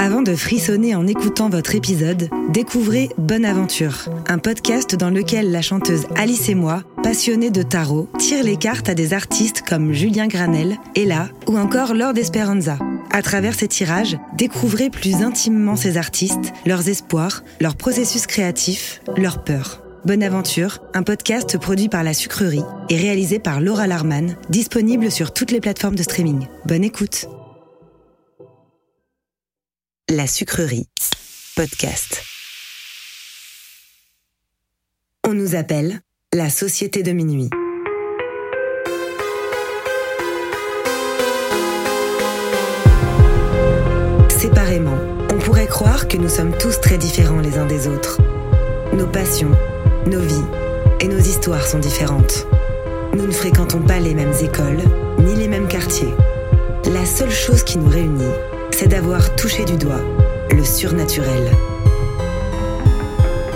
Avant de frissonner en écoutant votre épisode, découvrez Bonne Aventure, un podcast dans lequel la chanteuse Alice et moi, passionnés de tarot, tire les cartes à des artistes comme Julien Granel, Ella ou encore Lord Esperanza. À travers ces tirages, découvrez plus intimement ces artistes, leurs espoirs, leur processus créatif, leurs peurs. Bonne Aventure, un podcast produit par La Sucrerie et réalisé par Laura Larman, disponible sur toutes les plateformes de streaming. Bonne écoute. La Sucrerie, podcast. On nous appelle la Société de Minuit. Séparément, on pourrait croire que nous sommes tous très différents les uns des autres. Nos passions, nos vies et nos histoires sont différentes. Nous ne fréquentons pas les mêmes écoles, ni les mêmes quartiers. La seule chose qui nous réunit, c'est d'avoir touché du doigt le surnaturel.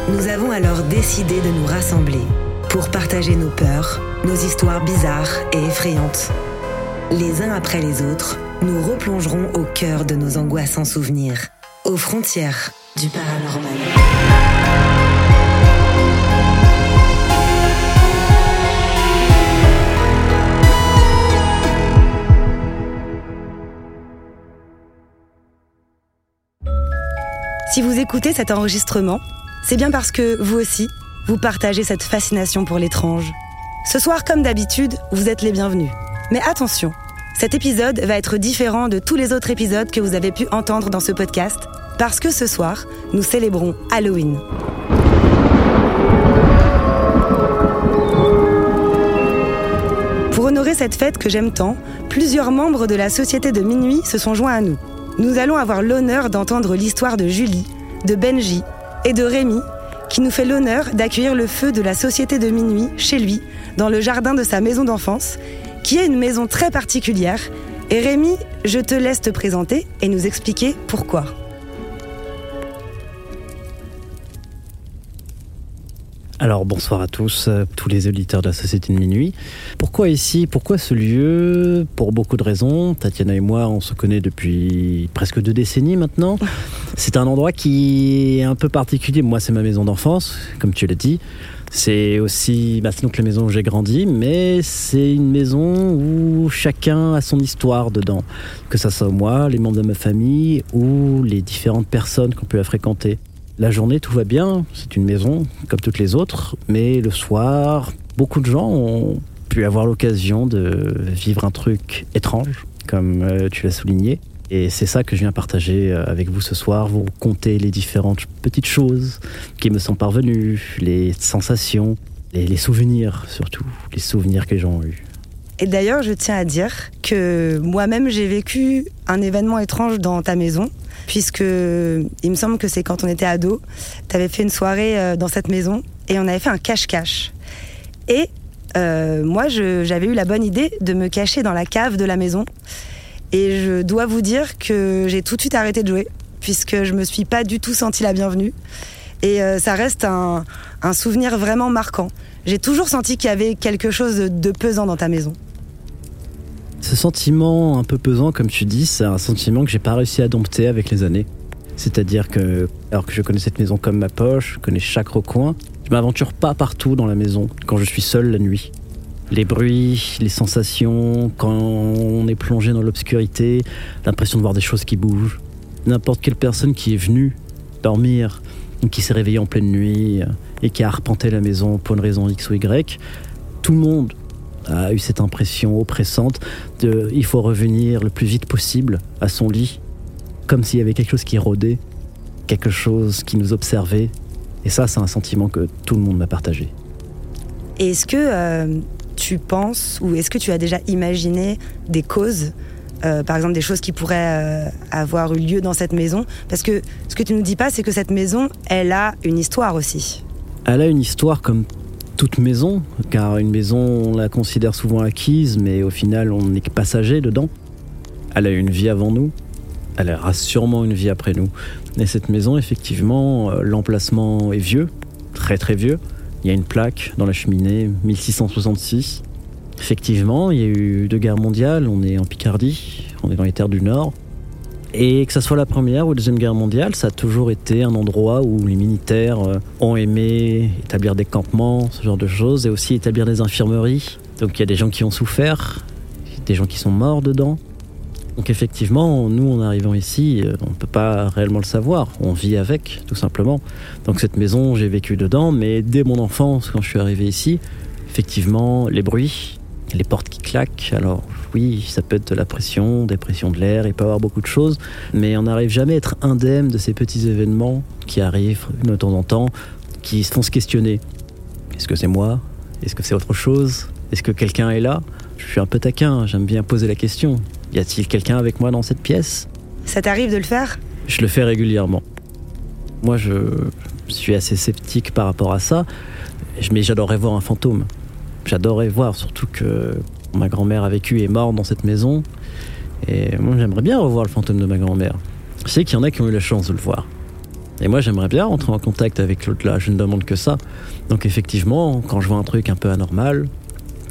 Nous avons alors décidé de nous rassembler pour partager nos peurs, nos histoires bizarres et effrayantes. Les uns après les autres, nous replongerons au cœur de nos angoissants souvenirs, aux frontières du paranormal. Si vous écoutez cet enregistrement, c'est bien parce que vous aussi, vous partagez cette fascination pour l'étrange. Ce soir, comme d'habitude, vous êtes les bienvenus. Mais attention, cet épisode va être différent de tous les autres épisodes que vous avez pu entendre dans ce podcast, parce que ce soir, nous célébrons Halloween. Pour honorer cette fête que j'aime tant, plusieurs membres de la Société de Minuit se sont joints à nous. Nous allons avoir l'honneur d'entendre l'histoire de Julie, de Benji et de Rémi, qui nous fait l'honneur d'accueillir le feu de la Société de Minuit chez lui, dans le jardin de sa maison d'enfance, qui est une maison très particulière. Et Rémi, je te laisse te présenter et nous expliquer pourquoi. Alors bonsoir à tous, euh, tous les auditeurs de la Société de Minuit. Pourquoi ici? Pourquoi ce lieu? Pour beaucoup de raisons. Tatiana et moi, on se connaît depuis presque deux décennies maintenant. C'est un endroit qui est un peu particulier. Moi, c'est ma maison d'enfance, comme tu l'as dit. C'est aussi, bah, c'est donc la maison où j'ai grandi, mais c'est une maison où chacun a son histoire dedans. Que ça soit moi, les membres de ma famille ou les différentes personnes qu'on peut la fréquenter. La journée, tout va bien, c'est une maison comme toutes les autres, mais le soir, beaucoup de gens ont pu avoir l'occasion de vivre un truc étrange, comme euh, tu l'as souligné. Et c'est ça que je viens partager euh, avec vous ce soir, vous compter les différentes petites choses qui me sont parvenues, les sensations, les, les souvenirs surtout, les souvenirs que ont eus. Et d'ailleurs, je tiens à dire que moi-même, j'ai vécu un événement étrange dans ta maison, puisque il me semble que c'est quand on était ado, tu avais fait une soirée euh, dans cette maison et on avait fait un cache-cache. Et euh, moi, j'avais eu la bonne idée de me cacher dans la cave de la maison. Et je dois vous dire que j'ai tout de suite arrêté de jouer, puisque je me suis pas du tout senti la bienvenue. Et euh, ça reste un, souvenir vraiment marquant. J'ai toujours senti qu'il y avait quelque chose de pesant dans ta maison. Ce sentiment un peu pesant, comme tu dis, c'est un sentiment que j'ai pas réussi à dompter avec les années. C'est-à-dire que, alors que je connais cette maison comme ma poche, je connais chaque recoin, je m'aventure pas partout dans la maison quand je suis seul la nuit. Les bruits, les sensations, quand on est plongé dans l'obscurité, l'impression de voir des choses qui bougent. N'importe quelle personne qui est venue dormir, qui s'est réveillée en pleine nuit et qui a arpenté la maison pour une raison X ou Y, tout le monde a eu cette impression oppressante de il faut revenir le plus vite possible à son lit, comme s'il y avait quelque chose qui rôdait, quelque chose qui nous observait. Et ça, c'est un sentiment que tout le monde m'a partagé. Est-ce que euh, tu penses ou est-ce que tu as déjà imaginé des causes, euh, par exemple des choses qui pourraient euh, avoir eu lieu dans cette maison? Parce que ce que tu nous dis pas, c'est que cette maison, elle a une histoire aussi. Elle a une histoire comme toute maison, car une maison, on la considère souvent acquise, mais au final, on n'est que passager dedans. Elle a eu une vie avant nous, elle aura sûrement une vie après nous. Et cette maison, effectivement, euh, l'emplacement est vieux, très très vieux. Il y a une plaque dans la cheminée, 1666. Effectivement, il y a eu deux guerres mondiales, on est en Picardie, on est dans les terres du Nord. Et que ça soit la première ou la deuxième guerre mondiale, ça a toujours été un endroit où les militaires euh, ont aimé établir des campements, ce genre de choses, et aussi établir des infirmeries. Donc il y a des gens qui ont souffert, des gens qui sont morts dedans. Donc effectivement, nous en arrivant ici, euh, on ne peut pas réellement le savoir, on vit avec, tout simplement. Donc cette maison, j'ai vécu dedans, mais dès mon enfance, quand je suis arrivé ici, effectivement, les bruits, les portes qui claquent, alors oui, ça peut être de la pression, des pressions de l'air, il peut y avoir beaucoup de choses, mais on n'arrive jamais à être indemne de ces petits événements qui arrivent de temps en temps, qui se font se questionner. Est-ce que c'est moi? Est-ce que c'est autre chose? Est-ce que quelqu'un est là? Je suis un peu taquin, j'aime bien poser la question. Y a-t-il quelqu'un avec moi dans cette pièce? Ça t'arrive de le faire? Je le fais régulièrement. Moi, je suis assez sceptique par rapport à ça, mais j'adorerais voir un fantôme. J'adorerais voir, surtout que ma grand-mère a vécu et est morte dans cette maison. Et moi, j'aimerais bien revoir le fantôme de ma grand-mère. Je sais qu'il y en a qui ont eu la chance de le voir. Et moi, j'aimerais bien rentrer en contact avec l'au-delà. Je ne demande que ça. Donc, effectivement, quand je vois un truc un peu anormal,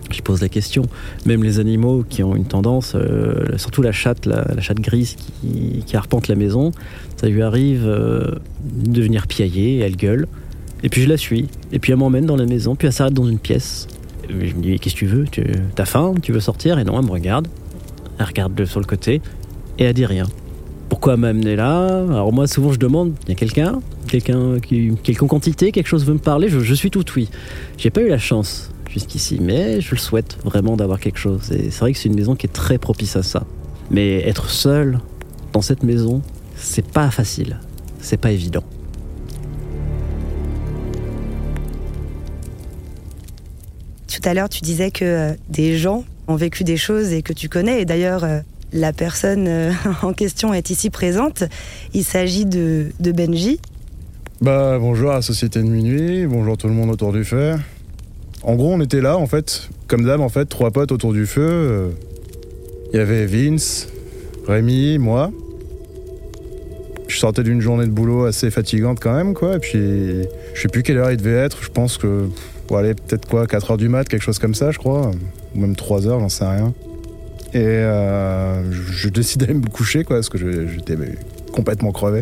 je pose la question. Même les animaux qui ont une tendance, euh, surtout la chatte, la, chatte grise qui, qui arpente la maison, ça lui arrive euh, de venir piailler, elle gueule. Et puis je la suis. Et puis elle m'emmène dans la maison, puis elle s'arrête dans une pièce. Je me dis, qu'est-ce que tu veux? Tu, T'as faim Tu veux sortir? Et non, elle me regarde. Elle regarde de- sur le côté et elle dit rien. Pourquoi m'amener là? Alors moi, souvent, je demande, il y a quelqu'un? Quelqu'un qui, quelconque entité, quelque chose veut me parler? Je, je suis tout oui. J'ai pas eu la chance jusqu'ici, mais je le souhaite vraiment d'avoir quelque chose. Et c'est vrai que c'est une maison qui est très propice à ça. Mais être seul dans cette maison, c'est pas facile. C'est pas évident. Tout à l'heure, tu disais que euh, des gens ont vécu des choses et que tu connais. Et d'ailleurs, euh, la personne euh, en question est ici présente. Il s'agit de, Benji. Bah bonjour à la Société de Minuit, bonjour tout le monde autour du feu. En gros on était là en fait, comme d'hab en fait, trois potes autour du feu. Il y avait Vince, Rémi, moi. Je sortais d'une journée de boulot assez fatigante quand même quoi, et puis je sais plus quelle heure il devait être, je pense que, bon allez peut-être quoi, 4 heures du mat, quelque chose comme ça je crois, ou même 3 heures, j'en sais rien. Et euh, je, décide d'aller me coucher quoi, parce que j'étais complètement crevé.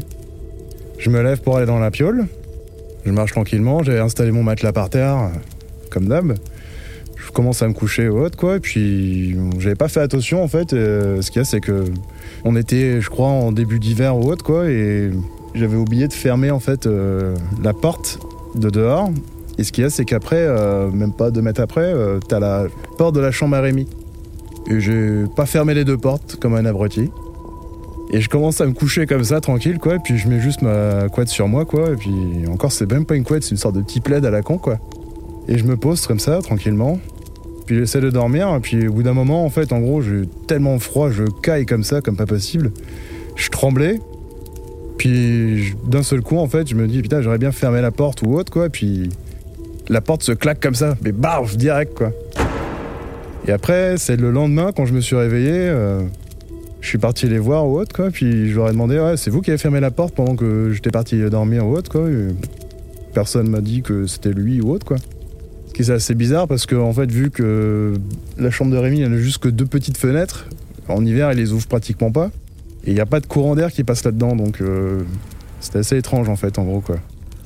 Je me lève pour aller dans la piole. Je marche tranquillement. J'ai installé mon matelas par terre, comme d'hab. Je commence à me coucher au haut, quoi. Et puis, j'avais pas fait attention, en fait. Euh, ce qu'il y a, c'est que on était, je crois, en début d'hiver au haut, quoi. Et j'avais oublié de fermer, en fait, euh, la porte de dehors. Et ce qu'il y a, c'est qu'après, euh, même pas deux mètres après, euh, t'as la porte de la chambre à Rémi. Et j'ai pas fermé les deux portes comme un abruti. Et je commence à me coucher comme ça, tranquille, quoi. Et puis je mets juste ma couette sur moi, quoi. Et puis encore, c'est même pas une couette, c'est une sorte de petit plaid à la con, quoi. Et je me pose comme ça, tranquillement. Puis j'essaie de dormir. Et puis au bout d'un moment, en fait, en gros, j'ai tellement froid, je caille comme ça, comme pas possible. Je tremblais. Puis d'un seul coup, en fait, je me dis, putain, j'aurais bien fermé la porte ou autre, quoi. Puis la porte se claque comme ça, mais barf, direct, quoi. Et après, c'est le lendemain, quand je me suis réveillé, euh, je suis parti les voir ou autre, quoi. Puis je leur ai demandé, ouais, c'est vous qui avez fermé la porte pendant que j'étais parti dormir ou autre, quoi. Et personne m'a dit que c'était lui ou autre, quoi. Ce qui est assez bizarre parce que, en fait, vu que la chambre de Rémi, elle n'a juste que deux petites fenêtres, en hiver, il les ouvre pratiquement pas. Et il n'y a pas de courant d'air qui passe là-dedans, donc euh, c'était assez étrange, en fait, en gros, quoi.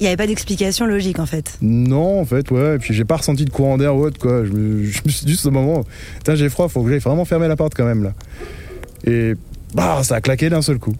Il n'y avait pas d'explication logique en fait. Non, en fait, ouais. Et puis j'ai pas ressenti de courant d'air ou autre, quoi. Je me, je me suis dit, ce moment, putain, j'ai froid, faut que j'aille vraiment fermer la porte quand même, là. Et bah, ça a claqué d'un seul coup.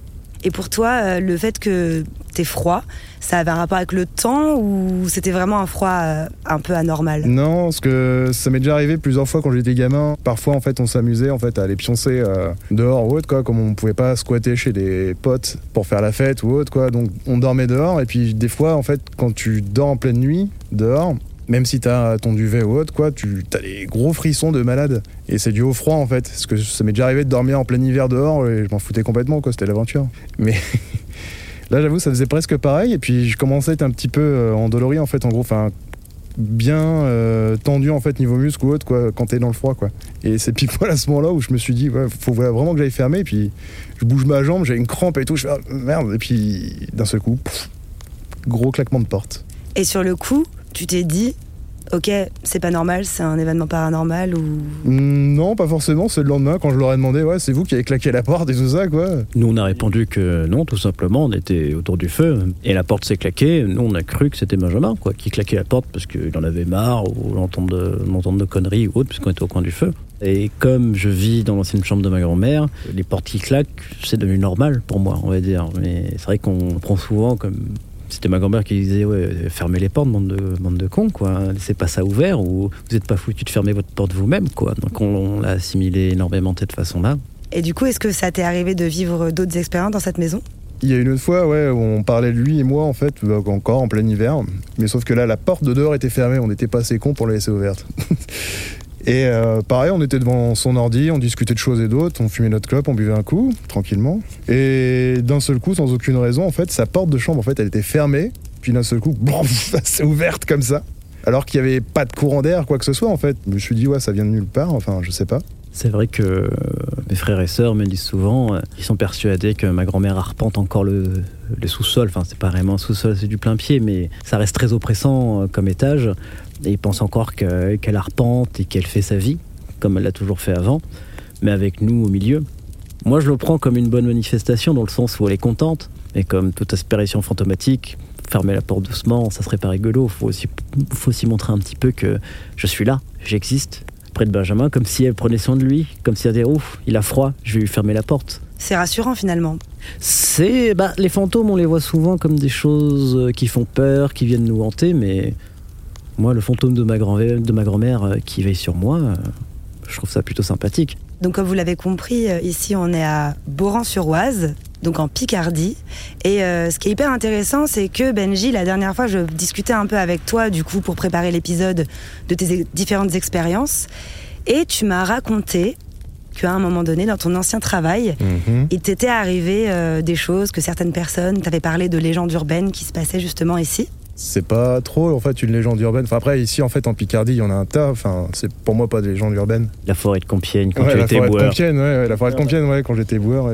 Et pour toi, euh, le fait que t'aies froid, ça avait un rapport avec le temps ou c'était vraiment un froid euh, un peu anormal? Non, parce que ça m'est déjà arrivé plusieurs fois quand j'étais gamin. Parfois, en fait, on s'amusait en fait à aller pioncer euh, dehors ou autre, quoi. Comme on pouvait pas squatter chez des potes pour faire la fête ou autre, quoi. Donc, on dormait dehors. Et puis, des fois, en fait, quand tu dors en pleine nuit dehors, même si t'as ton duvet ou autre, quoi, tu as des gros frissons de malade. Et c'est dû au froid, en fait. Parce que ça m'est déjà arrivé de dormir en plein hiver dehors et je m'en foutais complètement, quoi. C'était l'aventure. Mais là, j'avoue, ça faisait presque pareil. Et puis, je commençais à être un petit peu euh, endolori, en fait, en gros. Enfin, bien euh, tendu en fait niveau muscle ou autre quoi quand t'es dans le froid quoi. Et c'est pile poil à ce moment là où je me suis dit ouais, faut vraiment que j'aille fermer. Et puis je bouge ma jambe j'ai une crampe et tout. Je fais ah, merde. Et puis d'un seul coup gros claquement de porte. Et sur le coup, tu t'es dit, ok, c'est pas normal, c'est un événement paranormal ou. Mm, non pas forcément c'est le lendemain quand je leur ai demandé ouais c'est vous qui avez claqué la porte et tout ça quoi Nous, on a répondu que non, tout simplement, on était autour du feu et la porte s'est claquée. Nous, on a cru que c'était Benjamin, quoi, qui claquait la porte parce qu'il en avait marre ou l'entendre de, l'entendre de conneries ou autre, puisqu'on était au coin du feu. Et comme je vis dans l'ancienne chambre de ma grand-mère, les portes qui claquent, c'est devenu normal pour moi, on va dire. Mais c'est vrai qu'on prend souvent comme. C'était ma grand-mère qui disait ouais, fermez les portes, bande de, bande de cons, quoi. Laissez pas ça ouvert ou vous n'êtes pas foutu de fermer votre porte vous-même, quoi. Donc on, on l'a assimilé énormément de cette façon-là. Et du coup, est-ce que ça t'est arrivé de vivre d'autres expériences dans cette maison? Il y a une autre fois ouais où on parlait de lui et moi en fait euh, encore en plein hiver mais sauf que là la porte de dehors était fermée on n'était pas assez cons pour la laisser ouverte Et euh, pareil, on était devant son ordi, on discutait de choses et d'autres, on fumait notre clope, on buvait un coup, tranquillement. Et d'un seul coup, sans aucune raison, en fait, sa porte de chambre, en fait, elle était fermée. Puis d'un seul coup, bon, c'est ouverte comme ça. Alors qu'il n'y avait pas de courant d'air, quoi que ce soit, en fait. Je me suis dit, ouais, ça vient de nulle part, enfin, je sais pas. C'est vrai que euh, mes frères et sœurs me disent souvent, euh, ils sont persuadés que ma grand-mère arpente encore le, sous-sol. Enfin, c'est pas vraiment un sous-sol, c'est du plein pied, mais ça reste très oppressant comme étage. Et ils pensent encore que- qu'elle arpente et qu'elle fait sa vie, comme elle l'a toujours fait avant, mais avec nous au milieu. Moi, je le prends comme une bonne manifestation, dans le sens où elle est contente, et comme toute aspiration fantomatique, fermer la porte doucement, ça serait pas rigolo. Faut aussi, faut aussi montrer un petit peu que je suis là, j'existe, près de Benjamin, comme si elle prenait soin de lui, comme si elle disait ouf, il a froid, je vais lui fermer la porte. C'est rassurant finalement. C'est bah, les fantômes, on les voit souvent comme des choses euh, qui font peur, qui viennent nous hanter, mais moi, le fantôme de ma grand- de ma grand-mère euh, qui veille sur moi, euh, je trouve ça plutôt sympathique. Donc comme vous l'avez compris, euh, ici on est à Boran-sur-Oise, donc en Picardie. Et euh, ce qui est hyper intéressant, c'est que Benji, la dernière fois, je discutais un peu avec toi, du coup, pour préparer l'épisode de tes différentes expériences. Et tu m'as raconté qu'à un moment donné, dans ton ancien travail, il t'était arrivé euh, des choses que certaines personnes t'avaient parlé de légendes urbaines qui se passaient justement ici. C'est pas trop, en fait, une légende urbaine. Enfin, après, ici, en fait, en Picardie, il y en a un tas. Enfin, c'est pour moi pas de légende urbaine. La forêt de Compiègne, quand Ouais, tu la étais forêt de boueur. Compiègne, ouais, ouais, la forêt de Compiègne, ouais, quand j'étais boueur.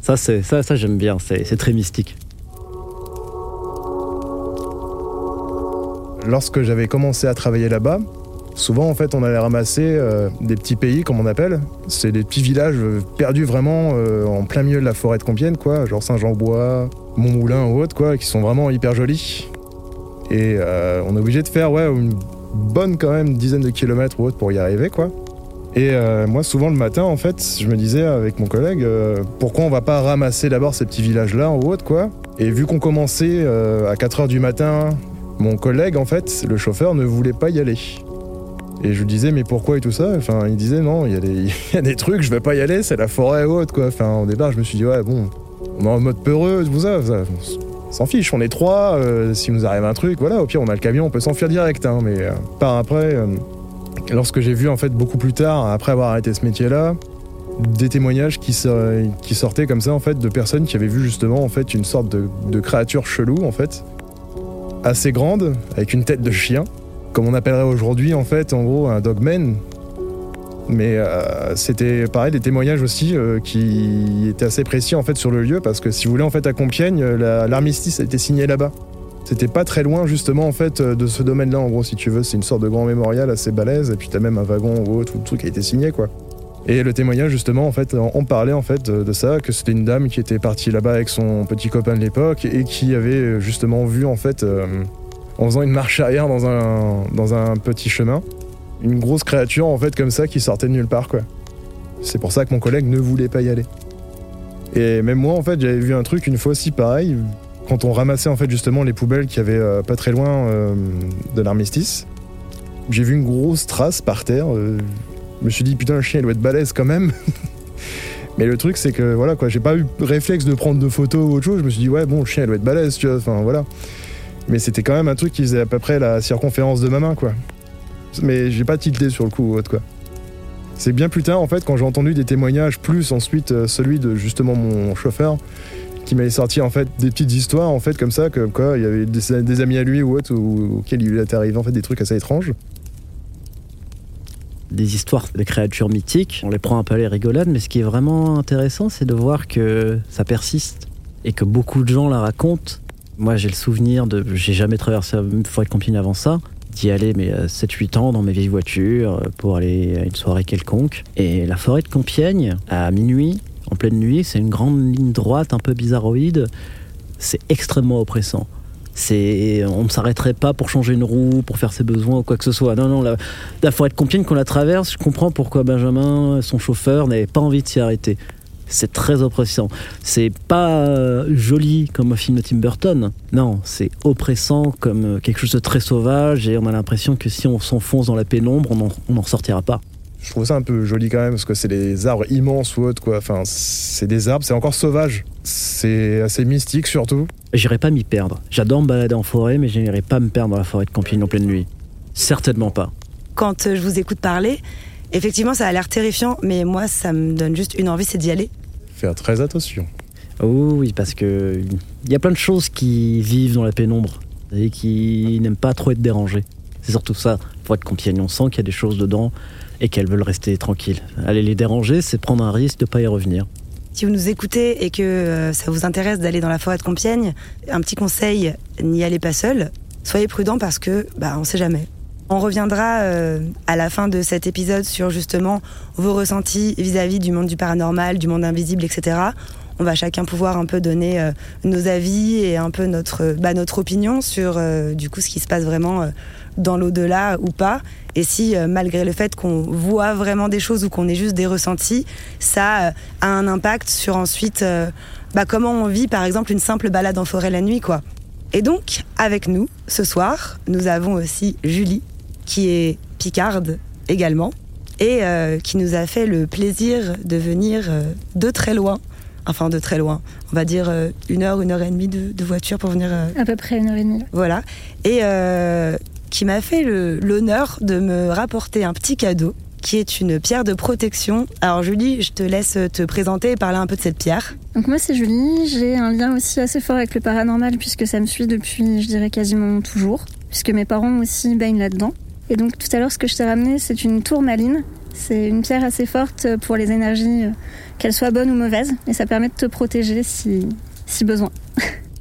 Ça, c'est, ça, ça j'aime bien, c'est, c'est très mystique. Lorsque j'avais commencé à travailler là-bas, souvent en fait on allait ramasser euh, des petits pays comme on appelle. C'est des petits villages euh, perdus vraiment euh, en plein milieu de la forêt de Compiègne, quoi, genre Saint-Jean-Bois, Montmoulin ou autre, quoi, qui sont vraiment hyper jolis. Et euh, on est obligé de faire ouais, une bonne quand même dizaine de kilomètres ou autre pour y arriver, quoi. Et euh, moi, souvent le matin, en fait, je me disais avec mon collègue, euh, pourquoi on va pas ramasser d'abord ces petits villages-là ou autre, quoi. Et vu qu'on commençait à 4 heures du matin, mon collègue, en fait, le chauffeur, ne voulait pas y aller. Et je lui disais, mais pourquoi et tout ça? Enfin, il disait, non, il y, a des- trucs, je vais pas y aller, c'est la forêt haute, quoi. Enfin, au départ, je me suis dit, ouais, bon, on est en mode peureux, tout ça, ça, s'en fiche, on est trois, euh, s'il nous arrive un truc, voilà, au pire, on a le camion, on peut s'enfuir direct, hein. Mais euh, par après, euh, lorsque j'ai vu, en fait, beaucoup plus tard, après avoir arrêté ce métier-là, des témoignages qui, sor- qui sortaient comme ça, en fait, de personnes qui avaient vu justement, en fait, une sorte de, de créature chelou, en fait, assez grande, avec une tête de chien comme on appellerait aujourd'hui en fait un dogman. Mais euh, c'était pareil des témoignages aussi euh, qui étaient assez précis en fait sur le lieu parce que si vous voulez en fait à Compiègne euh, la- l'armistice a été signé là-bas. C'était pas très loin justement en fait de ce domaine-là en gros si tu veux c'est une sorte de grand mémorial assez balèze et puis t'as même un wagon ou autre tout le truc a été signé quoi. Et le témoignage justement en fait on parlait en fait de, ça que c'était une dame qui était partie là-bas avec son petit copain de l'époque et qui avait justement vu en fait en faisant une marche arrière dans un, dans un petit chemin. Une grosse créature en fait comme ça qui sortait de nulle part quoi. C'est pour ça que mon collègue ne voulait pas y aller. Et même moi en fait j'avais vu un truc une fois aussi pareil quand on ramassait en fait justement les poubelles qui avaient pas très loin euh, de l'armistice. J'ai vu une grosse trace par terre. euh, je me suis dit putain le chien il doit être balèze quand même. Mais le truc c'est que voilà quoi j'ai pas eu réflexe de prendre de photos ou autre chose. Je me suis dit ouais bon le chien il doit être balèze tu vois. Enfin voilà. Mais c'était quand même un truc qui faisait à peu près la circonférence de ma main, quoi. Mais j'ai pas tilté sur le coup ou autre. C'est bien plus tard, en fait, quand j'ai entendu des témoignages, plus ensuite euh, celui de justement mon chauffeur, qui m'avait sorti en fait des petites histoires, en fait, comme ça, comme quoi il y avait des, amis à lui ou autre, auxquels il était arrivé en fait des trucs assez étranges. des histoires de créatures mythiques. On les prend un peu à les rigolades, mais ce qui est vraiment intéressant, c'est de voir que ça persiste et que beaucoup de gens la racontent. Moi, j'ai le souvenir de. J'ai jamais traversé une forêt de Compiègne avant ça. D'y aller, mais à 7-8 ans, dans mes vieilles voitures, euh, pour aller à une soirée quelconque. Et la forêt de Compiègne, à minuit, en pleine nuit, c'est une grande ligne droite, un peu bizarroïde. C'est extrêmement oppressant. On ne s'arrêterait pas pour changer une roue, pour faire ses besoins ou quoi que ce soit. Non, non, la forêt de Compiègne qu'on la traverse, je comprends pourquoi Benjamin, son chauffeur, n'avait pas envie de s'y arrêter. C'est très oppressant. C'est pas euh, joli comme un film de Tim Burton. Non, c'est oppressant comme euh, quelque chose de très sauvage et on a l'impression que si on s'enfonce dans la pénombre, on n'en ressortira pas. Je trouve ça un peu joli quand même, parce que c'est des arbres immenses ou autre, quoi. Enfin, c'est des arbres, c'est encore sauvage. C'est assez mystique surtout. J'irai pas m'y perdre. J'adore me balader en forêt, mais je n'irai pas me perdre dans la forêt de Compiègne en pleine nuit. Certainement pas. Quand euh, je vous écoute parler, effectivement, ça a l'air terrifiant, mais moi, ça me donne juste une envie, c'est d'y aller. Faire très attention. Oh oui, parce que il y a plein de choses qui vivent dans la pénombre et qui n'aiment pas trop être dérangées. C'est surtout ça, pour être Compiègne. On sent qu'il y a des choses dedans et qu'elles veulent rester tranquilles. Aller les déranger, c'est prendre un risque de pas y revenir. Si vous nous écoutez et que euh, ça vous intéresse d'aller dans la forêt de Compiègne, un petit conseil, n'y allez pas seul. Soyez prudent parce que, bah, on sait jamais. On reviendra euh, à la fin de cet épisode sur justement vos ressentis vis-à-vis du monde du paranormal, du monde invisible, etc. On va chacun pouvoir un peu donner euh, nos avis et un peu notre, bah, notre opinion sur euh, du coup ce qui se passe vraiment euh, dans l'au-delà ou pas. Et si euh, malgré le fait qu'on voit vraiment des choses ou qu'on ait juste des ressentis, ça euh, a un impact sur ensuite euh, bah, comment on vit par exemple une simple balade en forêt la nuit quoi. Et donc avec nous ce soir, nous avons aussi Julie qui est picarde également et euh, qui nous a fait le plaisir de venir euh, de très loin. Enfin, de très loin. On va dire euh, une heure, une heure et demie de, de voiture pour venir À peu près une heure et demie. voilà. Et qui m'a fait l'honneur de me rapporter un petit cadeau qui est une pierre de protection. Alors Julie, je te laisse te présenter et parler un peu de cette pierre. Donc moi c'est Julie, j'ai un lien aussi assez fort avec le paranormal puisque ça me suit depuis je dirais quasiment toujours, puisque mes parents aussi baignent là-dedans. Et donc tout à l'heure ce que je t'ai ramené c'est une tourmaline, c'est une pierre assez forte pour les énergies, euh, qu'elles soient bonnes ou mauvaises, et ça permet de te protéger si, si besoin.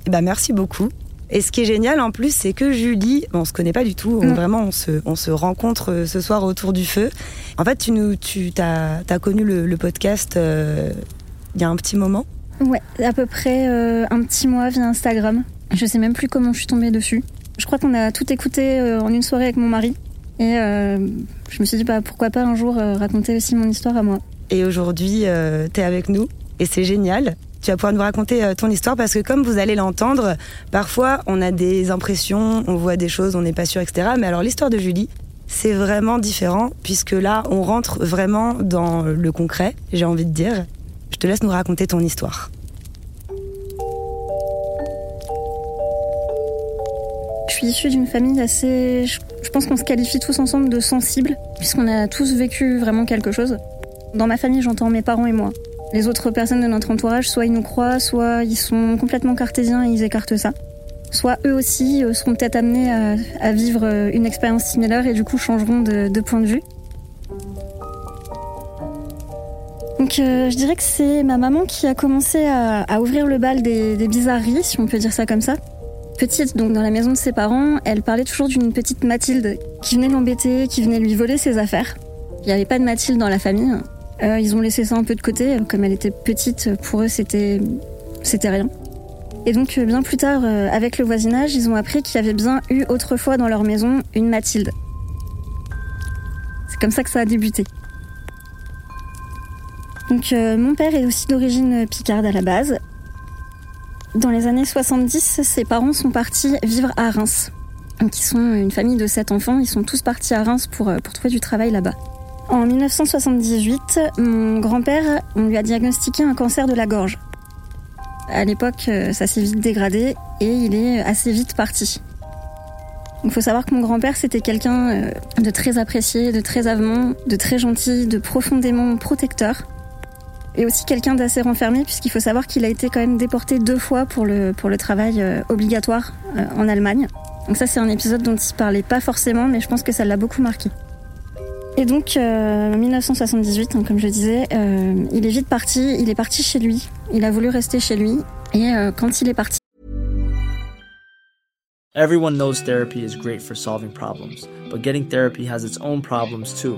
Ben, merci beaucoup. Et ce qui est génial en plus, c'est que Julie, on se connaît pas du tout, on, vraiment on se, on se rencontre euh, ce soir autour du feu. En fait, tu nous, tu as, connu le, le podcast euh, il y a un petit moment? Ouais, à peu près euh, un petit mois via Instagram. Je sais même plus comment je suis tombée dessus. Je crois qu'on a tout écouté euh, en une soirée avec mon mari. Et euh, je me suis dit, bah, pourquoi pas un jour euh, raconter aussi mon histoire à moi. Et aujourd'hui, euh, tu es avec nous et c'est génial. Tu vas pouvoir nous raconter ton histoire parce que comme vous allez l'entendre, parfois on a des impressions, on voit des choses, on n'est pas sûr, etc. Mais alors l'histoire de Julie, c'est vraiment différent puisque là, on rentre vraiment dans le concret, j'ai envie de dire. Je te laisse nous raconter ton histoire. Suis issue d'une famille assez. Je pense qu'on se qualifie tous ensemble de sensibles, puisqu'on a tous vécu vraiment quelque chose. Dans ma famille, j'entends mes parents et moi. Les autres personnes de notre entourage, soit ils nous croient, soit ils sont complètement cartésiens et ils écartent ça. Soit eux aussi euh, seront peut-être amenés à, vivre euh, une expérience similaire et du coup changeront de, point de vue. Donc euh, je dirais que c'est ma maman qui a commencé à, ouvrir le bal des, des, bizarreries, si on peut dire ça comme ça. Petite, donc dans la maison de ses parents, elle parlait toujours d'une petite Mathilde qui venait l'embêter, qui venait lui voler ses affaires. Il n'y avait pas de Mathilde dans la famille. Euh, ils ont laissé ça un peu de côté. Comme elle était petite, pour eux, c'était, c'était rien. Et donc, euh, bien plus tard, euh, avec le voisinage, ils ont appris qu'il y avait bien eu autrefois dans leur maison une Mathilde. C'est comme ça que ça a débuté. Donc, mon père est aussi d'origine picarde à la base. Dans les années 70, ses parents sont partis vivre à Reims. Donc, ils sont une famille de sept enfants. Ils sont tous partis à Reims pour, pour trouver du travail là-bas. En 1978, mon grand-père, on lui a diagnostiqué un cancer de la gorge. À l'époque, euh, ça s'est vite dégradé et il est assez vite parti. Il faut savoir que mon grand-père, c'était quelqu'un euh, de très apprécié, de très avenant, de très gentil, de profondément protecteur. Et aussi quelqu'un d'assez renfermé, puisqu'il faut savoir qu'il a été quand même déporté deux fois pour le, travail euh, obligatoire en Allemagne. Donc ça, c'est un épisode dont il parlait pas forcément, mais je pense que ça l'a beaucoup marqué. Et donc, euh, 1978, hein, comme je disais, euh, il est vite parti. Il est parti chez lui. Il a voulu rester chez lui. Et euh, quand il est parti. Everyone knows therapy is great for solving problems, but getting therapy has its own problems too,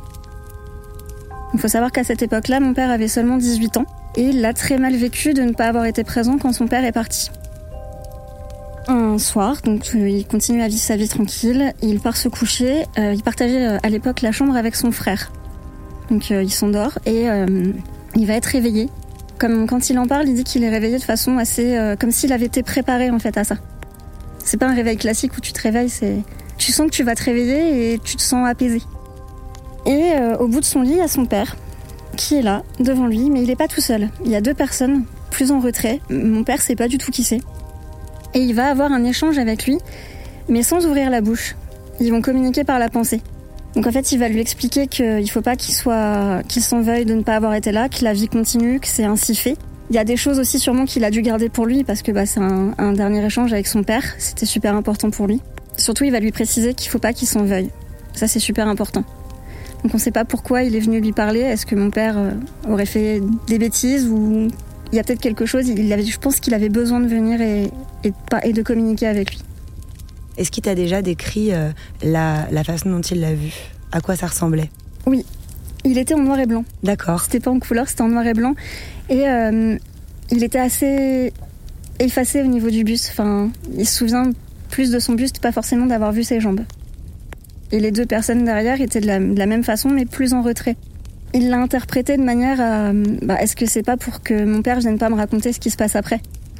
Il faut savoir qu'à cette époque-là, mon père avait seulement 18 ans et il l'a très mal vécu de ne pas avoir été présent quand son père est parti. Un soir, donc euh, il continue à vivre sa vie tranquille, il part se coucher, euh, il partageait euh, à l'époque la chambre avec son frère. Donc il s'endort et il va être réveillé. Comme quand il en parle, il dit qu'il est réveillé de façon assez comme s'il avait été préparé en fait à ça. C'est pas un réveil classique où tu te réveilles, c'est tu sens que tu vas te réveiller et tu te sens apaisé. Et euh, au bout de son lit, il y a son père qui est là, devant lui, mais il n'est pas tout seul. Il y a deux personnes, plus en retrait. Mon père sait pas du tout qui c'est. Et il va avoir un échange avec lui, mais sans ouvrir la bouche. Ils vont communiquer par la pensée. Donc en fait, il va lui expliquer qu'il faut pas qu'il soit, qu'il s'en veuille de ne pas avoir été là, que la vie continue, que c'est ainsi fait. Il y a des choses aussi sûrement qu'il a dû garder pour lui parce que bah, c'est un, dernier échange avec son père. C'était super important pour lui. Surtout, il va lui préciser qu'il faut pas qu'il s'en veuille. Ça, c'est super important. Donc on ne sait pas pourquoi il est venu lui parler. Est-ce que mon père euh, aurait fait des bêtises ou il y a peut-être quelque chose? Il avait, je pense qu'il avait besoin de venir et, et, de communiquer avec lui. Est-ce qu'il t'a déjà décrit euh, la, façon dont il l'a vu? À quoi ça ressemblait? Oui, il était en noir et blanc. D'accord. C'était pas en couleur, c'était en noir et blanc. Et euh, il était assez effacé au niveau du buste. Enfin, il se souvient plus de son buste, pas forcément d'avoir vu ses jambes. Et les deux personnes derrière étaient de la, même façon, mais plus en retrait. Il l'a interprété de manière à bah, est-ce que c'est pas pour que mon père vienne pas me raconter ce qui se passe après?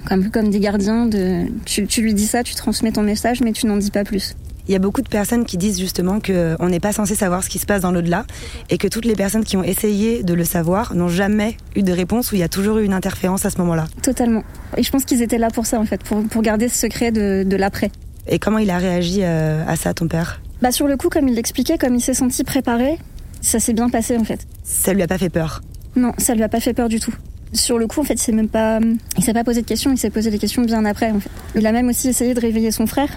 Un peu comme des gardiens, de, tu, tu lui dis ça, tu transmets ton message, mais tu n'en dis pas plus. Il y a beaucoup de personnes qui disent justement qu'on n'est pas censé savoir ce qui se passe dans l'au-delà et que toutes les personnes qui ont essayé de le savoir n'ont jamais eu de réponse ou il y a toujours eu une interférence à ce moment-là. Totalement. Et je pense qu'ils étaient là pour ça en fait, pour, pour garder ce secret de, de l'après. Et comment il a réagi euh, à ça, ton père? Bah sur le coup, comme il l'expliquait, comme il s'est senti préparé, Ça s'est bien passé en fait. Ça lui a pas fait peur? Non, ça lui a pas fait peur du tout. Sur le coup, en fait, il s'est même pas, il s'est pas posé de questions. Il s'est posé des questions bien après. En fait. Il a même aussi essayé de réveiller son frère.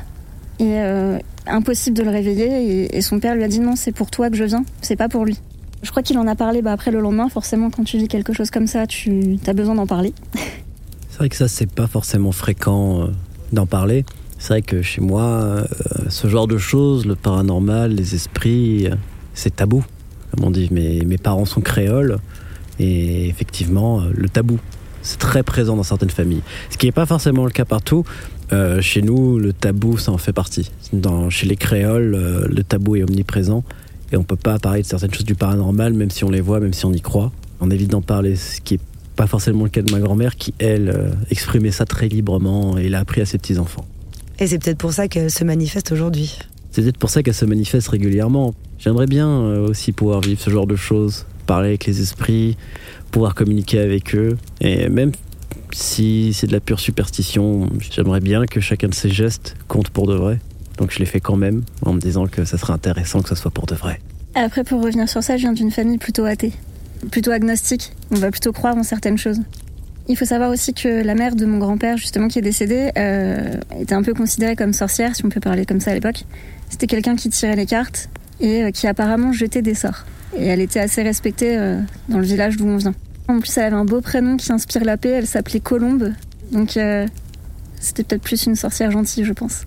Et euh, impossible de le réveiller. Et, et son père lui a dit non, c'est pour toi que je viens. C'est pas pour lui. Je crois qu'il en a parlé bah, après le lendemain. Forcément, quand tu vis quelque chose comme ça, tu as besoin d'en parler. C'est vrai que ça, c'est pas forcément fréquent euh, d'en parler. C'est vrai que chez moi, euh, ce genre de choses, le paranormal, les esprits, euh, c'est tabou. Comme on dit, mes, parents sont créoles et effectivement, euh, le tabou, c'est très présent dans certaines familles. Ce qui n'est pas forcément le cas partout. Chez nous, le tabou, ça en fait partie. Chez les créoles, le tabou est omniprésent et on peut pas parler de certaines choses du paranormal, même si on les voit, même si on y croit. On évite d'en parler, ce qui est pas forcément le cas de ma grand-mère qui, elle, exprimait ça très librement et l'a appris à ses petits-enfants. Et c'est peut-être pour ça qu'elle se manifeste aujourd'hui. C'est peut-être pour ça qu'elle se manifeste régulièrement. J'aimerais bien euh, aussi pouvoir vivre ce genre de choses, parler avec les esprits, pouvoir communiquer avec eux. Et même si c'est de la pure superstition, j'aimerais bien que chacun de ces gestes compte pour de vrai. Donc je les fais quand même, en me disant que ça serait intéressant que ça soit pour de vrai. Après, pour revenir sur ça, je viens d'une famille plutôt athée, plutôt agnostique. On va plutôt croire en certaines choses. Il faut savoir aussi que la mère de mon grand-père, justement, qui est décédée, euh, était un peu considérée comme sorcière, si on peut parler comme ça à l'époque. C'était quelqu'un qui tirait les cartes et euh, qui apparemment jetait des sorts. Et elle était assez respectée euh, dans le village d'où on vient. En plus, elle avait un beau prénom qui inspire la paix, elle s'appelait Colombe. Donc, c'était peut-être plus une sorcière gentille, je pense.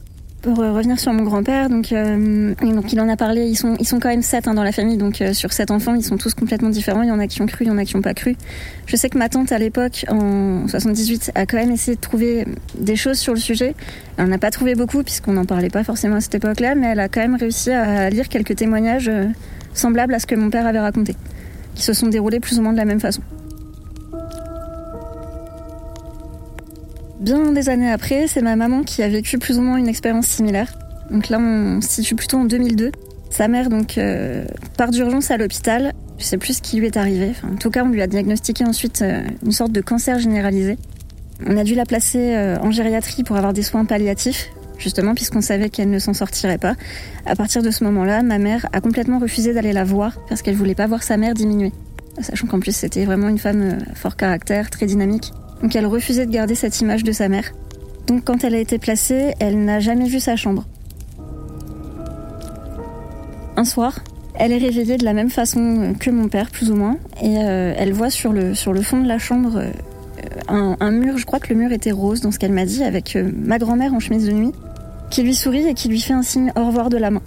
Pour euh, revenir sur mon grand-père, donc, euh, donc il en a parlé, ils sont, ils sont quand même sept hein, dans la famille, donc euh, sur sept enfants, ils sont tous complètement différents, il y en a qui ont cru, il y en a qui n'ont pas cru. Je sais que ma tante à l'époque, en 78, a quand même essayé de trouver des choses sur le sujet. Elle n'en a pas trouvé beaucoup, puisqu'on n'en parlait pas forcément à cette époque-là, mais elle a quand même réussi à lire quelques témoignages semblables à ce que mon père avait raconté, qui se sont déroulés plus ou moins de la même façon. Bien des années après, c'est ma maman qui a vécu plus ou moins une expérience similaire. Donc là, on se situe plutôt en 2002. Sa mère donc euh, part d'urgence à l'hôpital. Je sais plus ce qui lui est arrivé. En tout cas, on lui a diagnostiqué ensuite euh, une sorte de cancer généralisé. On a dû la placer euh, en gériatrie pour avoir des soins palliatifs, justement puisqu'on savait qu'elle ne s'en sortirait pas. À partir de ce moment-là, ma mère a complètement refusé d'aller la voir parce qu'elle voulait pas voir sa mère diminuer. Sachant qu'en plus c'était vraiment une femme fort caractère, très dynamique. Donc elle refusait de garder cette image de sa mère. Donc quand elle a été placée, elle n'a jamais vu sa chambre. Un soir, elle est réveillée de la même façon euh, que mon père, plus ou moins, et euh, elle voit sur le, sur le fond de la chambre euh, un, mur, je crois que le mur était rose dans ce qu'elle m'a dit, avec ma grand-mère en chemise de nuit, qui lui sourit et qui lui fait un signe au revoir de la main.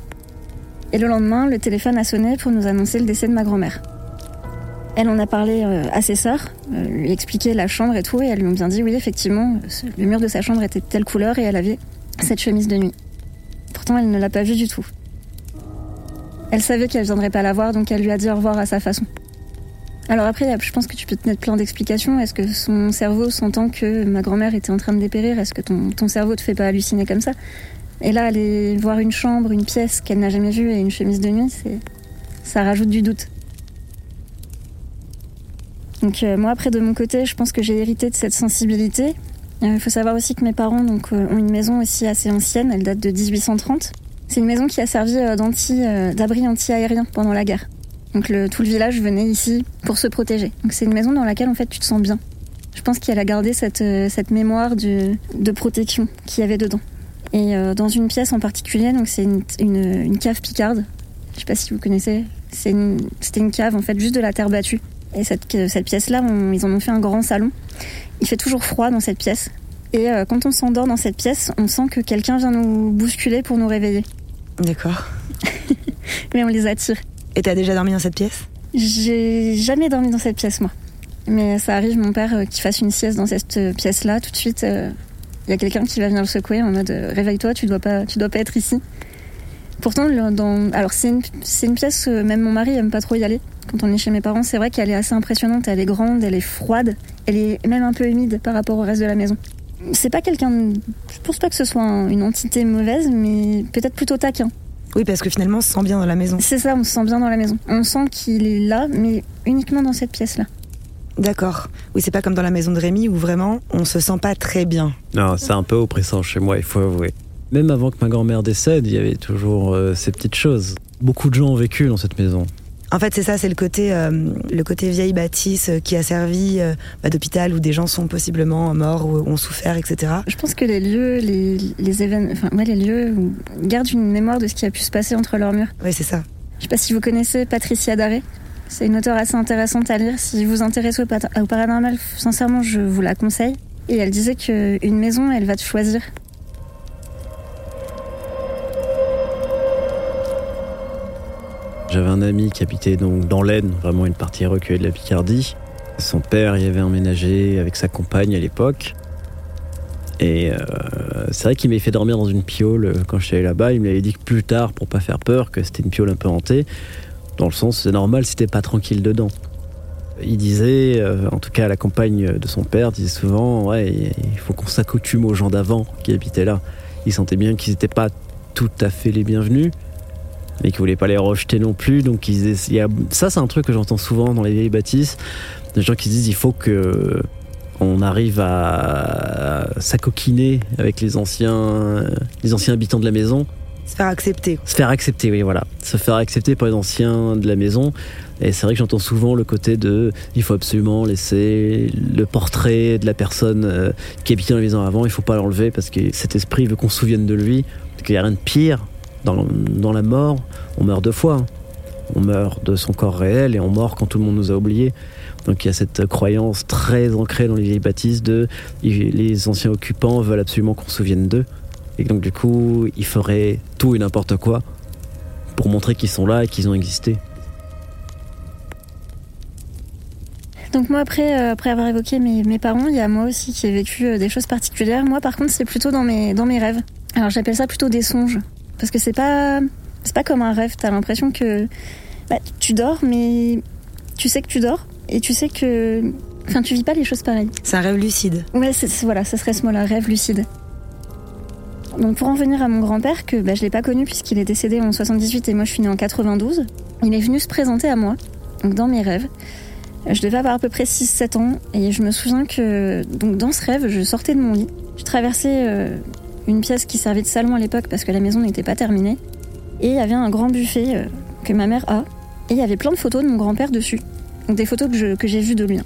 Et le lendemain, le téléphone a sonné pour nous annoncer le décès de ma grand-mère. Elle en a parlé euh, à ses sœurs, euh, lui expliqué la chambre et tout, et elles lui ont bien dit oui, effectivement, le mur de sa chambre était de telle couleur et elle avait cette chemise de nuit. Pourtant, elle ne l'a pas vue du tout. Elle savait qu'elle viendrait pas la voir, donc elle lui a dit au revoir à sa façon. Alors après, je pense que tu peux te mettre plein d'explications. Est-ce que son cerveau sentant que ma grand-mère était en train de dépérir, est-ce que ton, ton cerveau te fait pas halluciner comme ça? Et là, aller voir une chambre, une pièce qu'elle n'a jamais vue et une chemise de nuit, c'est ça rajoute du doute. Donc euh, moi, après de mon côté, je pense que j'ai hérité de cette sensibilité. Euh, Il faut savoir aussi que mes parents euh, ont une maison aussi assez ancienne, elle date de 1830. C'est une maison qui a servi d'abri anti-aérien pendant la guerre. Donc tout le village venait ici pour se protéger. Donc c'est une maison dans laquelle en fait tu te sens bien. Je pense qu'elle a gardé cette, mémoire de protection qu'il y avait dedans. Et dans une pièce en particulier, donc c'est une, cave picarde. Je sais pas si vous connaissez. C'était une cave en fait juste de la terre battue. Et cette, cette pièce-là, ils en ont fait un grand salon. Il fait toujours froid dans cette pièce. Et euh, quand on s'endort dans cette pièce, on sent que quelqu'un vient nous bousculer pour nous réveiller. D'accord. Mais on les attire. Et t'as déjà dormi dans cette pièce? J'ai jamais dormi dans cette pièce, moi. Mais ça arrive, mon père, euh, qui fasse une sieste dans cette euh, pièce-là, tout de suite, euh, il y a quelqu'un qui va venir le secouer en mode euh, réveille-toi, tu dois pas, tu dois pas être ici. Pourtant, dans, alors c'est une, une pièce, euh, même mon mari aime pas trop y aller. Quand on est chez mes parents, c'est vrai qu'elle est assez impressionnante, elle est grande, elle est froide, elle est même un peu humide par rapport au reste de la maison. C'est pas quelqu'un, de- je pense pas que ce soit un- une entité mauvaise, mais peut-être plutôt taquin. Oui, parce que finalement, on se sent bien dans la maison. C'est ça, on se sent bien dans la maison. On sent qu'il est là, mais uniquement dans cette pièce-là. D'accord. Oui, c'est pas comme dans la maison de Rémi où vraiment on se sent pas très bien. Non, c'est un peu oppressant chez moi, il faut avouer. Même avant que ma grand-mère décède, il y avait toujours euh, ces petites choses. Beaucoup de gens ont vécu dans cette maison. En fait, c'est ça, c'est le côté, euh, le côté vieille bâtisse euh, qui a servi euh, bah, d'hôpital où des gens sont possiblement morts ou ont souffert, etc. Je pense que les lieux, les, les événements, enfin, ouais, les lieux gardent une mémoire de ce qui a pu se passer entre leurs murs. Oui, c'est ça. Je sais pas si vous connaissez Patricia Daré. C'est une auteure assez intéressante à lire. Si vous vous intéressez au, au paranormal, sincèrement, je vous la conseille. Et elle disait qu'une maison, elle va te choisir. J'avais un ami qui habitait donc dans l'Aisne, vraiment une partie reculée de la Picardie. Son père y avait emménagé avec sa compagne à l'époque. Et euh, c'est vrai qu'il m'avait fait dormir dans une piole euh, quand je suis allé là-bas. Il m'avait dit que plus tard, pour pas faire peur, que c'était une piole un peu hantée. Dans le sens, c'est normal si t'es pas tranquille dedans. Il disait, euh, en tout cas la compagne de son père, disait souvent, ouais, il faut qu'on s'accoutume aux gens d'avant qui habitaient là. Il sentait bien qu'ils n'étaient pas tout à fait les bienvenus, mais qui voulait pas les rejeter non plus. Donc il y a, ça, c'est un truc que j'entends souvent dans les vieilles bâtisses, des gens qui disent il faut que on arrive à s'acoquiner avec les anciens, les anciens habitants de la maison. Se faire accepter. Se faire accepter, oui, voilà. Se faire accepter par les anciens de la maison. Et c'est vrai que j'entends souvent le côté de il faut absolument laisser le portrait de la personne euh, qui habitait dans la maison avant, il faut pas l'enlever parce que cet esprit veut qu'on se souvienne de lui. Qu'il n'y a rien de pire dans, la mort, on meurt deux fois. On meurt de son corps réel et on meurt quand tout le monde nous a oubliés. Donc il y a cette croyance très ancrée dans les vieilles bâtisses de les anciens occupants veulent absolument qu'on se souvienne d'eux. Et donc du coup, ils feraient tout et n'importe quoi pour montrer qu'ils sont là et qu'ils ont existé. Donc moi après, euh, avoir évoqué mes, mes, parents, il y a moi aussi qui ai vécu euh, des choses particulières. Moi par contre c'est plutôt dans mes, dans mes rêves. Alors j'appelle ça plutôt des songes. Parce que c'est pas, c'est pas comme un rêve. T'as l'impression que bah, tu dors, mais tu sais que tu dors et tu sais que, enfin, tu vis pas les choses pareilles. C'est un rêve lucide. Ouais, voilà, ça serait ce mot-là, rêve lucide. Donc pour en venir à mon grand-père, que bah, je l'ai pas connu puisqu'il est décédé en 78 et moi je suis née en 92, il est venu se présenter à moi, donc dans mes rêves. Je devais avoir à peu près 6-7 ans et je me souviens que donc dans ce rêve, je sortais de mon lit, je traversais euh, une pièce qui servait de salon à l'époque parce que la maison n'était pas terminée. Et il y avait un grand buffet euh, que ma mère a. Et il y avait plein de photos de mon grand-père dessus. Donc des photos que, j'ai vues de lui.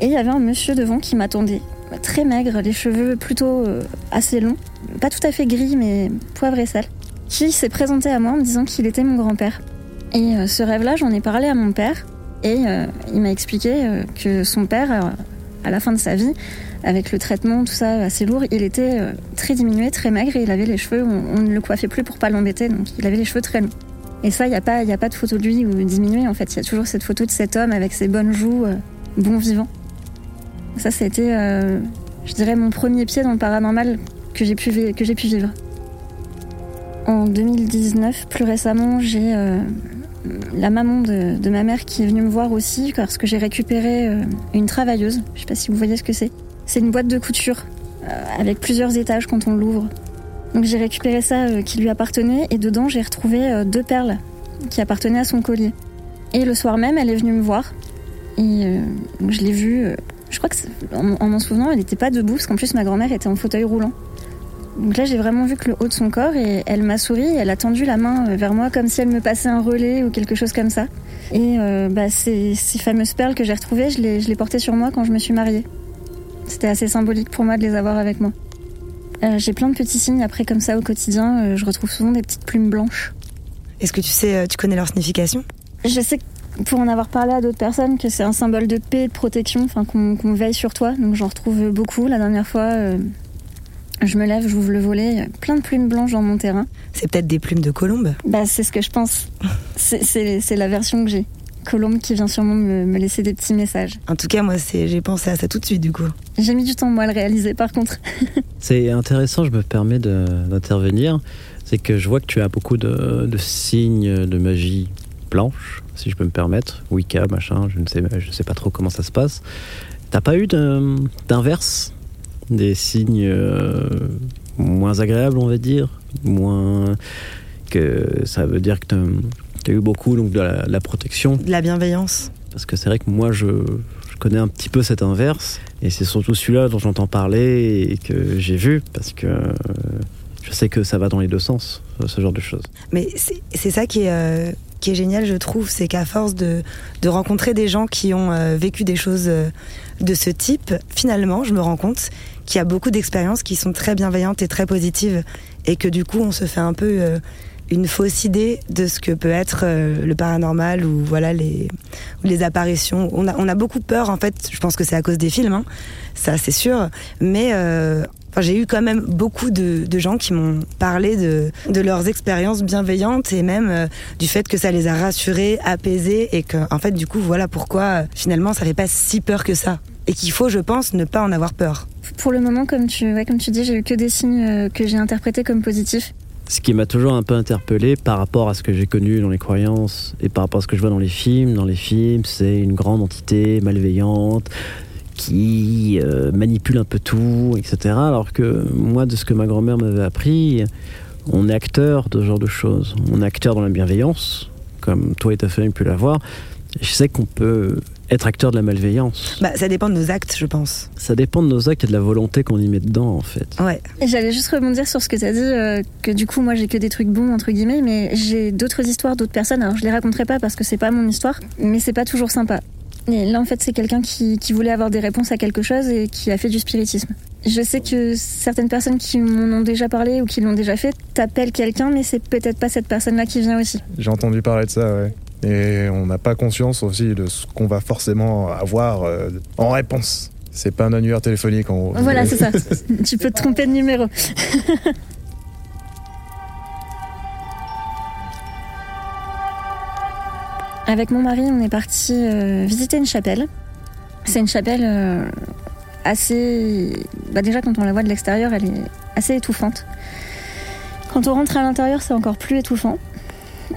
Et il y avait un monsieur devant qui m'attendait. Très maigre, les cheveux plutôt euh, assez longs. Pas tout à fait gris, mais poivre et sel. Qui s'est présenté à moi en me disant qu'il était mon grand-père. Et euh, ce rêve-là, j'en ai parlé à mon père. Et il m'a expliqué que son père, à la fin de sa vie, avec le traitement, tout ça assez lourd, il était euh, très diminué, très maigre et il avait les cheveux, on, ne le coiffait plus pour pas l'embêter, donc il avait les cheveux très longs. Et ça, il n'y a, pas, a pas de photo de lui ou diminué, en fait, il y a toujours cette photo de cet homme avec ses bonnes joues, euh, bon vivant. Ça, c'était, euh, je dirais, mon premier pied dans le paranormal que j'ai pu, que pu vivre. En 2019, plus récemment, j'ai la maman de, ma mère qui est venue me voir aussi parce que j'ai récupéré une travailleuse. Je sais pas si vous voyez ce que c'est. C'est une boîte de couture euh, avec plusieurs étages quand on l'ouvre. Donc j'ai récupéré ça euh, qui lui appartenait et dedans j'ai retrouvé euh, deux perles qui appartenaient à son collier. Et le soir même, elle est venue me voir et je l'ai vue. je crois que en, m'en souvenant, elle n'était pas debout parce qu'en plus ma grand-mère était en fauteuil roulant. Donc là, j'ai vraiment vu que le haut de son corps et elle m'a souri, elle a tendu la main vers moi comme si elle me passait un relais ou quelque chose comme ça. Et bah, ces, ces, fameuses perles que j'ai retrouvées, je les, je les portais sur moi quand je me suis mariée. C'était assez symbolique pour moi de les avoir avec moi. Euh, j'ai plein de petits signes après comme ça au quotidien. Euh, je retrouve souvent des petites plumes blanches. Est-ce que tu sais, euh, tu connais leur signification? Je sais pour en avoir parlé à d'autres personnes que c'est un symbole de paix, de protection, enfin qu'on veille sur toi. Donc j'en retrouve beaucoup. La dernière fois, je me lève, j'ouvre le volet, plein de plumes blanches dans mon terrain. C'est peut-être des plumes de colombe Bah c'est ce que je pense. c'est la version que j'ai. Colombe qui vient sûrement me, laisser des petits messages. En tout cas, moi, j'ai pensé à ça tout de suite, du coup. J'ai mis du temps, moi, à le réaliser, par contre. c'est intéressant, je me permets d'intervenir. C'est que je vois que tu as beaucoup de, signes de magie blanche, si je peux me permettre. Wicca, machin, je ne sais, je sais pas trop comment ça se passe. T'as pas eu d'inverse? Des signes euh, moins agréables, on va dire? Moins. que ça veut dire que eu beaucoup donc, de la, protection. De la bienveillance. Parce que c'est vrai que moi, je, connais un petit peu cet inverse. Et c'est surtout celui-là dont j'entends parler et que j'ai vu. Parce que je sais que ça va dans les deux sens, ce genre de choses. Mais c'est ça qui est, euh, qui est génial, je trouve, c'est qu'à force de, de, rencontrer des gens qui ont euh, vécu des choses euh, de ce type, finalement, je me rends compte qu'il y a beaucoup d'expériences qui sont très bienveillantes et très positives, et que du coup, on se fait un peu euh, une fausse idée de ce que peut être le paranormal ou voilà les, les apparitions. On a, on a beaucoup peur, en fait, je pense que c'est à cause des films, hein, ça c'est sûr, mais j'ai eu quand même beaucoup de, gens qui m'ont parlé de, leurs expériences bienveillantes et même euh, du fait que ça les a rassurés, apaisés et que, en fait, du coup, voilà pourquoi euh, finalement ça fait pas si peur que ça. Et qu'il faut, je pense, ne pas en avoir peur. Pour le moment, comme tu, comme tu dis, j'ai eu que des signes euh, que j'ai interprétés comme positifs. Ce qui m'a toujours un peu interpellé par rapport à ce que j'ai connu dans les croyances et par rapport à ce que je vois dans les films. Dans les films, c'est une grande entité malveillante, qui euh, manipule un peu tout, etc. Alors que moi, de ce que ma grand-mère m'avait appris, on est acteur de ce genre de choses. On est acteur dans la bienveillance, comme toi et ta famille pu l'avoir. Je sais qu'on peut être acteur de la malveillance. Bah, ça dépend de nos actes, je pense. Ça dépend de nos actes et de la volonté qu'on y met dedans, en fait. Ouais. J'allais juste rebondir sur ce que tu as dit, euh, que du coup, moi, j'ai que des trucs bons, entre guillemets, mais j'ai d'autres histoires d'autres personnes. Alors, je les raconterai pas parce que c'est pas mon histoire, mais c'est pas toujours sympa. Et là, en fait, c'est quelqu'un qui, voulait avoir des réponses à quelque chose et qui a fait du spiritisme. Je sais que certaines personnes qui m'en ont déjà parlé ou qui l'ont déjà fait t'appellent quelqu'un, mais c'est peut-être pas cette personne-là qui vient aussi. J'ai entendu parler de ça, ouais. Et on n'a pas conscience aussi de ce qu'on va forcément avoir euh, en réponse. C'est pas un annuaire téléphonique en. Voilà, c'est ça. tu peux te tromper de numéro. Avec mon mari, on est parti euh, visiter une chapelle. C'est une chapelle euh, assez. Bah déjà, quand on la voit de l'extérieur, elle est assez étouffante. Quand on rentre à l'intérieur, c'est encore plus étouffant.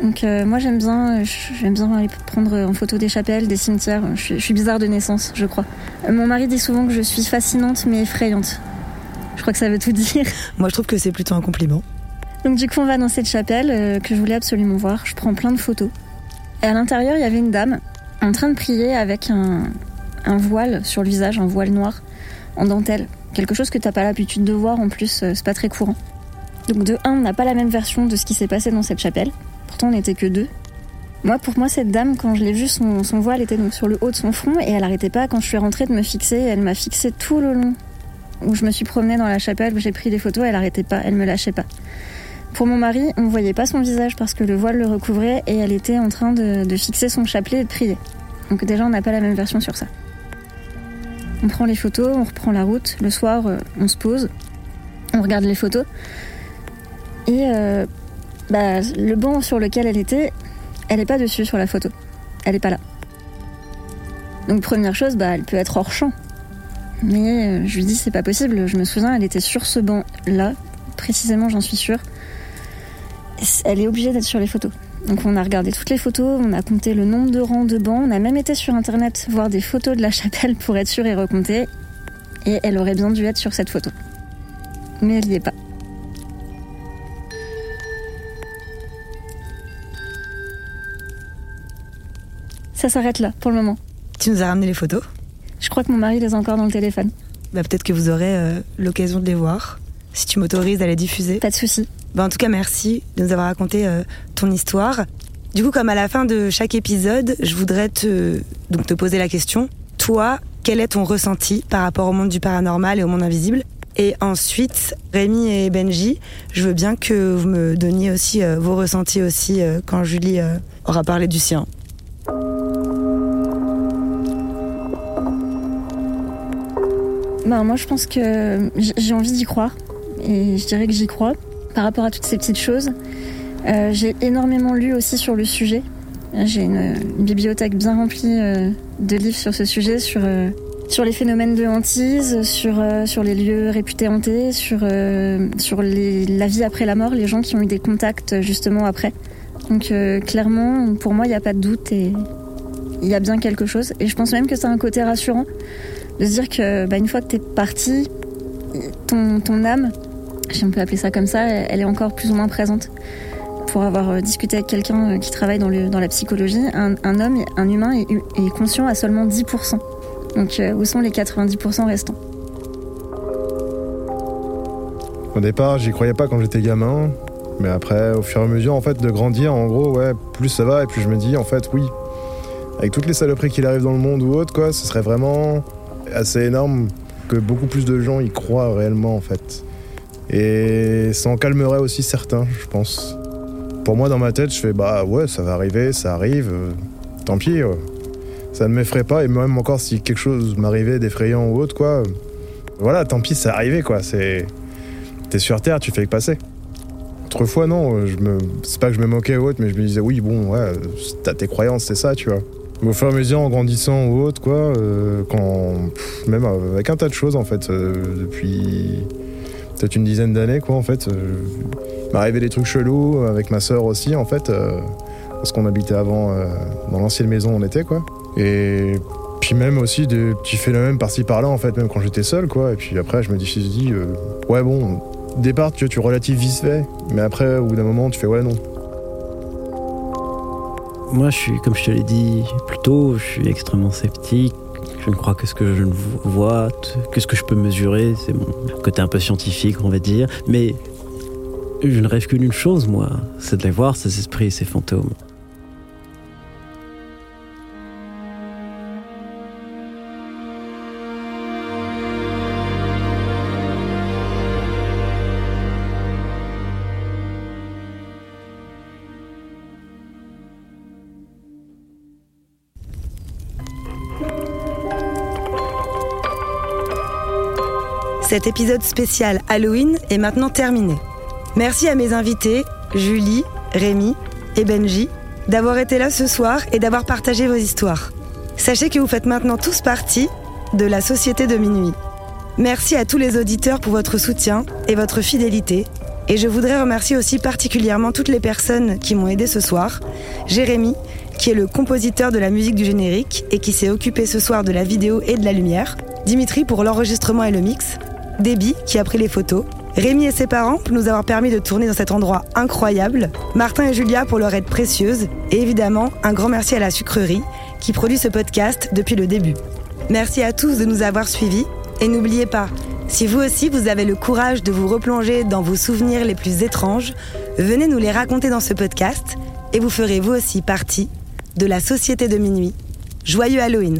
Donc euh, moi j'aime bien, j'aime bien aller prendre en photo des chapelles, des cimetières. Je, suis bizarre de naissance, je crois. mon mari dit souvent que je suis fascinante mais effrayante. Je crois que ça veut tout dire. Moi je trouve que c'est plutôt un compliment. Donc du coup on va dans cette chapelle que je voulais absolument voir. Je prends plein de photos. Et à l'intérieur, il y avait une dame en train de prier avec un, voile sur le visage, un voile noir en dentelle. Quelque chose que tu n'as pas l'habitude de voir en plus, euh, c'est pas très courant. Donc de un, on n'a pas la même version de ce qui s'est passé dans cette chapelle. Pourtant, on n'était que deux. Moi, pour moi, cette dame, quand je l'ai vue, son, voile était donc sur le haut de son front et elle arrêtait pas, quand je suis rentrée, de me fixer. Elle m'a fixé tout le long. Où je me suis promenée dans la chapelle, où j'ai pris des photos, elle arrêtait pas, elle me lâchait pas. Pour mon mari, on ne voyait pas son visage parce que le voile le recouvrait et elle était en train de, fixer son chapelet et de prier. Donc déjà, on n'a pas la même version sur ça. On prend les photos, on reprend la route. Le soir, euh, on se pose, on regarde les photos. Et euh, bah, le banc sur lequel elle était, elle n'est pas dessus sur la photo. Elle n'est pas là. Donc première chose, bah, elle peut être hors champ. Mais euh, je lui dis c'est pas possible. Je me souviens, elle était sur ce banc là, précisément, j'en suis sûre elle est obligée d'être sur les photos. Donc on a regardé toutes les photos, on a compté le nombre de rangs de bancs, on a même été sur internet voir des photos de la chapelle pour être sûr et recompter. Et elle aurait bien dû être sur cette photo. Mais elle n'y est pas. Ça s'arrête là pour le moment. Tu nous as ramené les photos Je crois que mon mari les a encore dans le téléphone. Bah, peut-être que vous aurez euh, l'occasion de les voir, si tu m'autorises à les diffuser. Pas de souci. Ben, en tout cas, merci de nous avoir raconté euh, ton histoire. Du coup, comme à la fin de chaque épisode, je voudrais te, donc te poser la question. Toi, quel est ton ressenti par rapport au monde du paranormal et au monde invisible? Et ensuite, Rémi et Benji, je veux bien que vous me donniez aussi euh, vos ressentis aussi euh, quand Julie aura parlé du sien. Ben, moi, je pense que j'ai envie d'y croire. Et je dirais que j'y crois par rapport à toutes ces petites choses. Euh, j'ai énormément lu aussi sur le sujet. J'ai une, bibliothèque bien remplie euh, de livres sur ce sujet, sur, euh, sur les phénomènes de hantise, sur, sur les lieux réputés hantés, sur, sur la vie après la mort, les gens qui ont eu des contacts justement après. Donc clairement, pour moi, il n'y a pas de doute et il y a bien quelque chose. Et je pense même que c'est un côté rassurant de se dire que bah, une fois que tu es parti, ton, ton âme, si on peut appeler ça comme ça, elle est encore plus ou moins présente. Pour avoir euh, discuté avec quelqu'un euh, qui travaille dans, le, dans la psychologie, un, homme, un humain est, est, conscient à seulement 10%. Donc euh, où sont les 90% restants? Au départ, j'y croyais pas quand j'étais gamin. Mais après, au fur et à mesure, en fait, de grandir, en gros, ouais, plus ça va, et puis je me dis, en fait, oui, avec toutes les saloperies qu'il arrive dans le monde ou autre, quoi, ce serait vraiment assez énorme que beaucoup plus de gens y croient réellement, en fait. Et ça en calmerait aussi certains, je pense. Pour moi, dans ma tête, je fais, bah ouais, ça va arriver, ça arrive, euh, tant pis. Ça ne m'effraie pas, et même encore si quelque chose m'arrivait d'effrayant ou autre, quoi, euh, voilà, tant pis, c'est arrivé, quoi. C'est. T'es sur Terre, tu fais que passer. Autrefois, non, euh, je me... c'est pas que je me moquais ou autre, mais je me disais, oui, bon, ouais, t'as tes croyances, c'est ça, tu vois. Au fur et à mesure, en grandissant ou autre, quoi, euh, quand. même avec un tas de choses, en fait, euh, depuis peut-être une dizaine d'années, quoi, en fait. euh, il m'arrivait des trucs chelous avec ma sœur aussi, en fait, euh, parce qu'on habitait avant euh, dans l'ancienne maison où on était, quoi. Et puis même aussi des petits phénomènes par-ci par-là, en fait, même quand j'étais seul, quoi. Et puis après, je me dis, je dis euh, ouais, bon, départ, tu, tu relatives vite fait, mais après, au bout d'un moment, tu fais, ouais, non. Moi, je suis, comme je te l'ai dit plus tôt, je suis extrêmement sceptique. Je ne crois que ce que je ne vois, que ce que je peux mesurer, c'est mon côté un peu scientifique, on va dire. Mais je ne rêve que d'une chose, moi, c'est de les voir, ces esprits, ces fantômes. Cet épisode spécial Halloween est maintenant terminé. Merci à mes invités, Julie, Rémi et Benji, d'avoir été là ce soir et d'avoir partagé vos histoires. Sachez que vous faites maintenant tous partie de la Société de Minuit. Merci à tous les auditeurs pour votre soutien et votre fidélité. Et je voudrais remercier aussi particulièrement toutes les personnes qui m'ont aidé ce soir. Jérémy, qui est le compositeur de la musique du générique et qui s'est occupé ce soir de la vidéo et de la lumière. Dimitri pour l'enregistrement et le mix. Déby qui a pris les photos. Rémi et ses parents pour nous avoir permis de tourner dans cet endroit incroyable. Martin et Julia pour leur aide précieuse. Et évidemment, un grand merci à la sucrerie qui produit ce podcast depuis le début. Merci à tous de nous avoir suivis. Et n'oubliez pas, si vous aussi vous avez le courage de vous replonger dans vos souvenirs les plus étranges, venez nous les raconter dans ce podcast et vous ferez vous aussi partie de la Société de Minuit. Joyeux Halloween!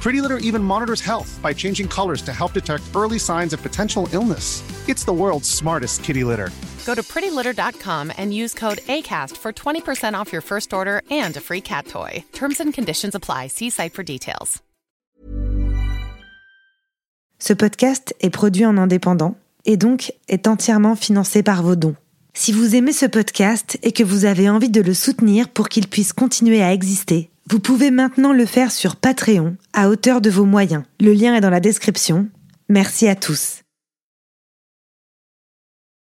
Pretty Litter even monitors health by changing colors to help detect early signs of potential illness. It's the world's smartest kitty litter. Go to prettylitter.com and use code ACAST for 20% off your first order and a free cat toy. Terms and conditions apply. See site for details. Ce podcast est produit en indépendant et donc est entièrement financé par vos dons. Si vous aimez ce podcast et que vous avez envie de le soutenir pour qu'il puisse continuer à exister, vous pouvez maintenant le faire sur Patreon à hauteur de vos moyens. Le lien est dans la description. Merci à tous.